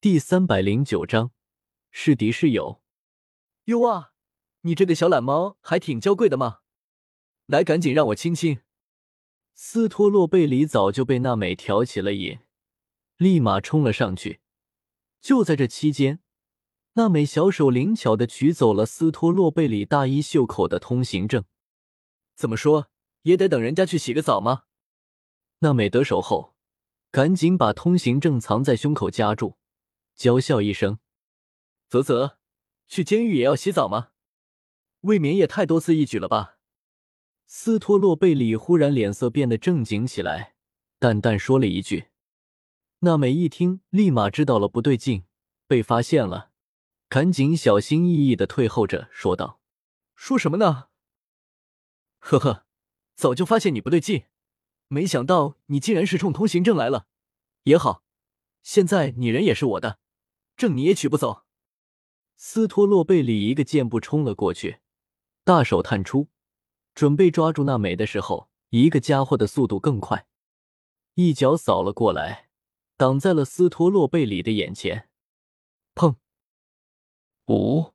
第三百零九章，是敌是友。哟啊，你这个小懒猫还挺娇贵的嘛！来，赶紧让我亲亲。斯托洛贝里早就被娜美挑起了瘾，立马冲了上去。就在这期间，娜美小手灵巧的取走了斯托洛贝里大衣袖口的通行证。怎么说也得等人家去洗个澡吗？娜美得手后，赶紧把通行证藏在胸口夹住。娇笑一声：“啧啧，去监狱也要洗澡吗？未免也太多此一举了吧？”斯托洛贝里忽然脸色变得正经起来，淡淡说了一句。娜美一听，立马知道了不对劲，被发现了，赶紧小心翼翼的退后着，说道：“说什么呢？呵呵，早就发现你不对劲，没想到你竟然是冲通行证来了。也好，现在你人也是我的。”证你也取不走。斯托洛贝里一个箭步冲了过去，大手探出，准备抓住娜美的时候，一个家伙的速度更快，一脚扫了过来，挡在了斯托洛贝里的眼前。砰！哦，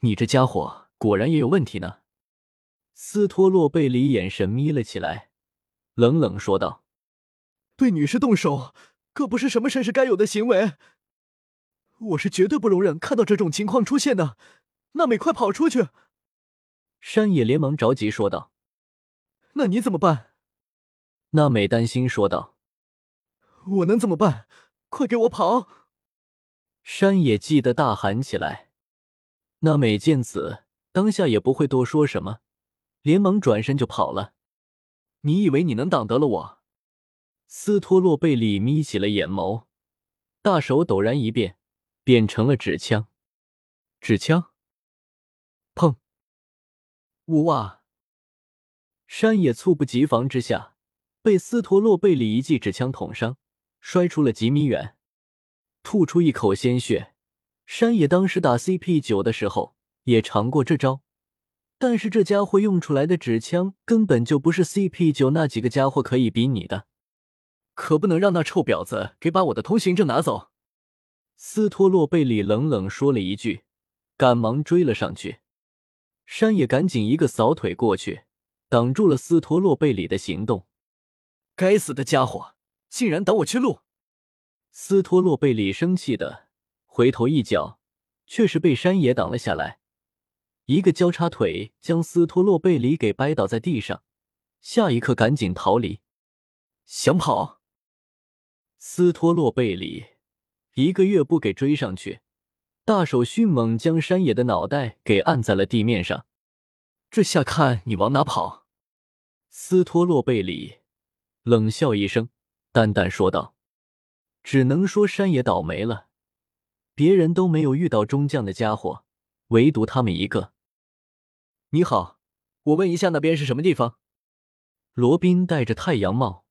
你这家伙果然也有问题呢。斯托洛贝里眼神眯了起来，冷冷说道：“对女士动手，可不是什么绅士该有的行为。”我是绝对不容忍看到这种情况出现的，娜美，快跑出去！山野连忙着急说道：“那你怎么办？”娜美担心说道：“我能怎么办？快给我跑！”山野气得大喊起来。娜美见此，当下也不会多说什么，连忙转身就跑了。你以为你能挡得了我？斯托洛贝里眯起了眼眸，大手陡然一变。变成了纸枪，纸枪，砰！呜哇！山野猝不及防之下，被斯托洛贝里一记纸枪捅伤，摔出了几米远，吐出一口鲜血。山野当时打 CP 九的时候也尝过这招，但是这家伙用出来的纸枪根本就不是 CP 九那几个家伙可以比拟的，可不能让那臭婊子给把我的通行证拿走。斯托洛贝里冷冷说了一句，赶忙追了上去。山野赶紧一个扫腿过去，挡住了斯托洛贝里的行动。该死的家伙，竟然挡我去路！斯托洛贝里生气的回头一脚，却是被山野挡了下来，一个交叉腿将斯托洛贝里给掰倒在地上。下一刻，赶紧逃离，想跑？斯托洛贝里。一个月不给追上去，大手迅猛将山野的脑袋给按在了地面上。这下看你往哪跑！斯托洛贝里冷笑一声，淡淡说道：“只能说山野倒霉了，别人都没有遇到中将的家伙，唯独他们一个。”你好，我问一下，那边是什么地方？罗宾戴着太阳帽，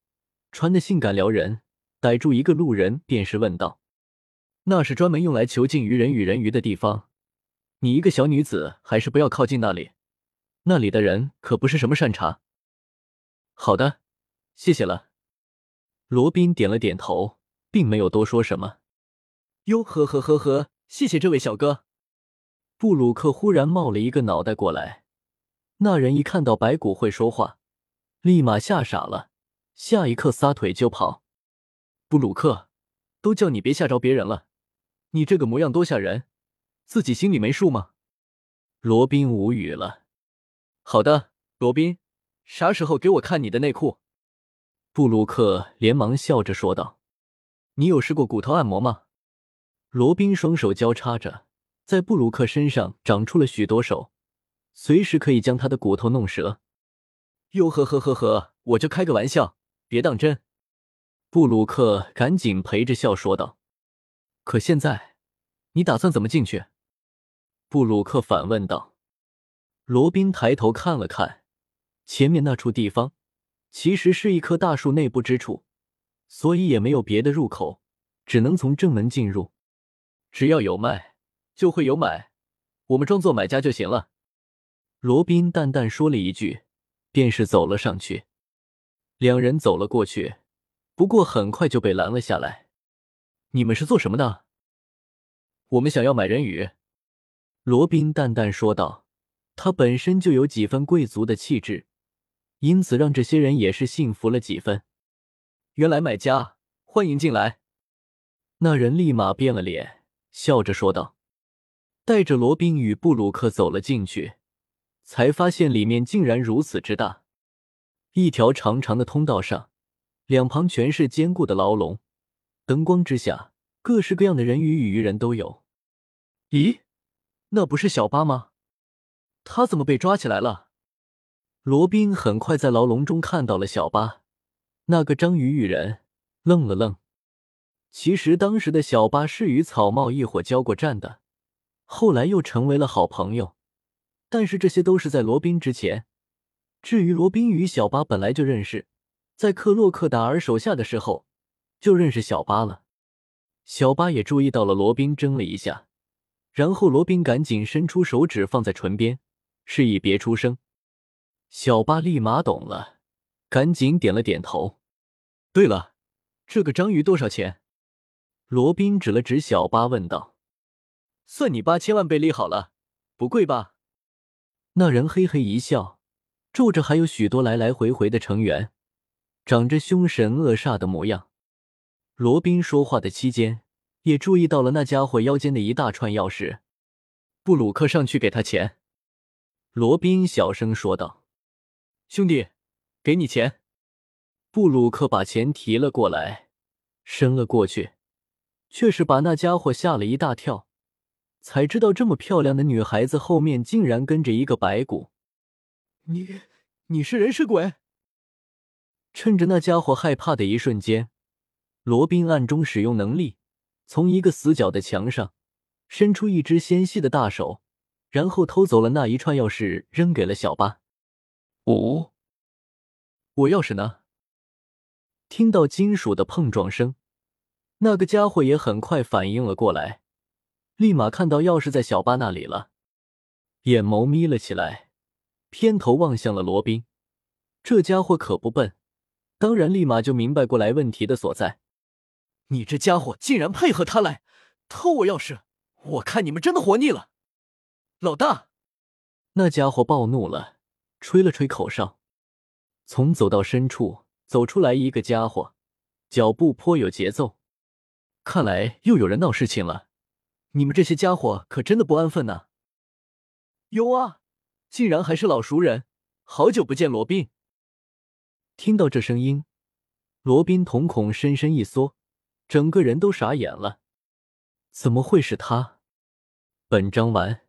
穿的性感撩人，逮住一个路人便是问道。那是专门用来囚禁鱼人与人鱼的地方，你一个小女子还是不要靠近那里，那里的人可不是什么善茬。好的，谢谢了。罗宾点了点头，并没有多说什么。哟呵呵呵呵，谢谢这位小哥。布鲁克忽然冒了一个脑袋过来，那人一看到白骨会说话，立马吓傻了，下一刻撒腿就跑。布鲁克，都叫你别吓着别人了。你这个模样多吓人，自己心里没数吗？罗宾无语了。好的，罗宾，啥时候给我看你的内裤？布鲁克连忙笑着说道：“你有试过骨头按摩吗？”罗宾双手交叉着，在布鲁克身上长出了许多手，随时可以将他的骨头弄折。哟呵呵呵呵，我就开个玩笑，别当真。布鲁克赶紧陪着笑说道。可现在，你打算怎么进去？布鲁克反问道。罗宾抬头看了看前面那处地方，其实是一棵大树内部之处，所以也没有别的入口，只能从正门进入。只要有卖，就会有买，我们装作买家就行了。罗宾淡淡说了一句，便是走了上去。两人走了过去，不过很快就被拦了下来。你们是做什么的？我们想要买人鱼。”罗宾淡淡说道。他本身就有几分贵族的气质，因此让这些人也是信服了几分。原来买家，欢迎进来。那人立马变了脸，笑着说道，带着罗宾与布鲁克走了进去，才发现里面竟然如此之大。一条长长的通道上，两旁全是坚固的牢笼，灯光之下，各式各样的人鱼与鱼人都有。咦，那不是小巴吗？他怎么被抓起来了？罗宾很快在牢笼中看到了小巴，那个章鱼鱼人愣了愣。其实当时的小巴是与草帽一伙交过战的，后来又成为了好朋友。但是这些都是在罗宾之前。至于罗宾与小巴本来就认识，在克洛克达尔手下的时候就认识小巴了。小巴也注意到了罗宾，怔了一下，然后罗宾赶紧伸出手指放在唇边。示意别出声，小巴立马懂了，赶紧点了点头。对了，这个章鱼多少钱？罗宾指了指小巴问道。算你八千万倍利好了，不贵吧？那人嘿嘿一笑，皱着还有许多来来回回的成员，长着凶神恶煞的模样。罗宾说话的期间，也注意到了那家伙腰间的一大串钥匙。布鲁克上去给他钱。罗宾小声说道：“兄弟，给你钱。”布鲁克把钱提了过来，伸了过去，却是把那家伙吓了一大跳，才知道这么漂亮的女孩子后面竟然跟着一个白骨。你你是人是鬼？趁着那家伙害怕的一瞬间，罗宾暗中使用能力，从一个死角的墙上伸出一只纤细的大手。然后偷走了那一串钥匙，扔给了小巴。五，我钥匙呢？听到金属的碰撞声，那个家伙也很快反应了过来，立马看到钥匙在小巴那里了，眼眸眯了起来，偏头望向了罗宾。这家伙可不笨，当然立马就明白过来问题的所在。你这家伙竟然配合他来偷我钥匙，我看你们真的活腻了！老大，那家伙暴怒了，吹了吹口哨。从走道深处走出来一个家伙，脚步颇有节奏。看来又有人闹事情了。你们这些家伙可真的不安分呐！有啊，竟然还是老熟人，好久不见，罗宾。听到这声音，罗宾瞳孔深深一缩，整个人都傻眼了。怎么会是他？本章完。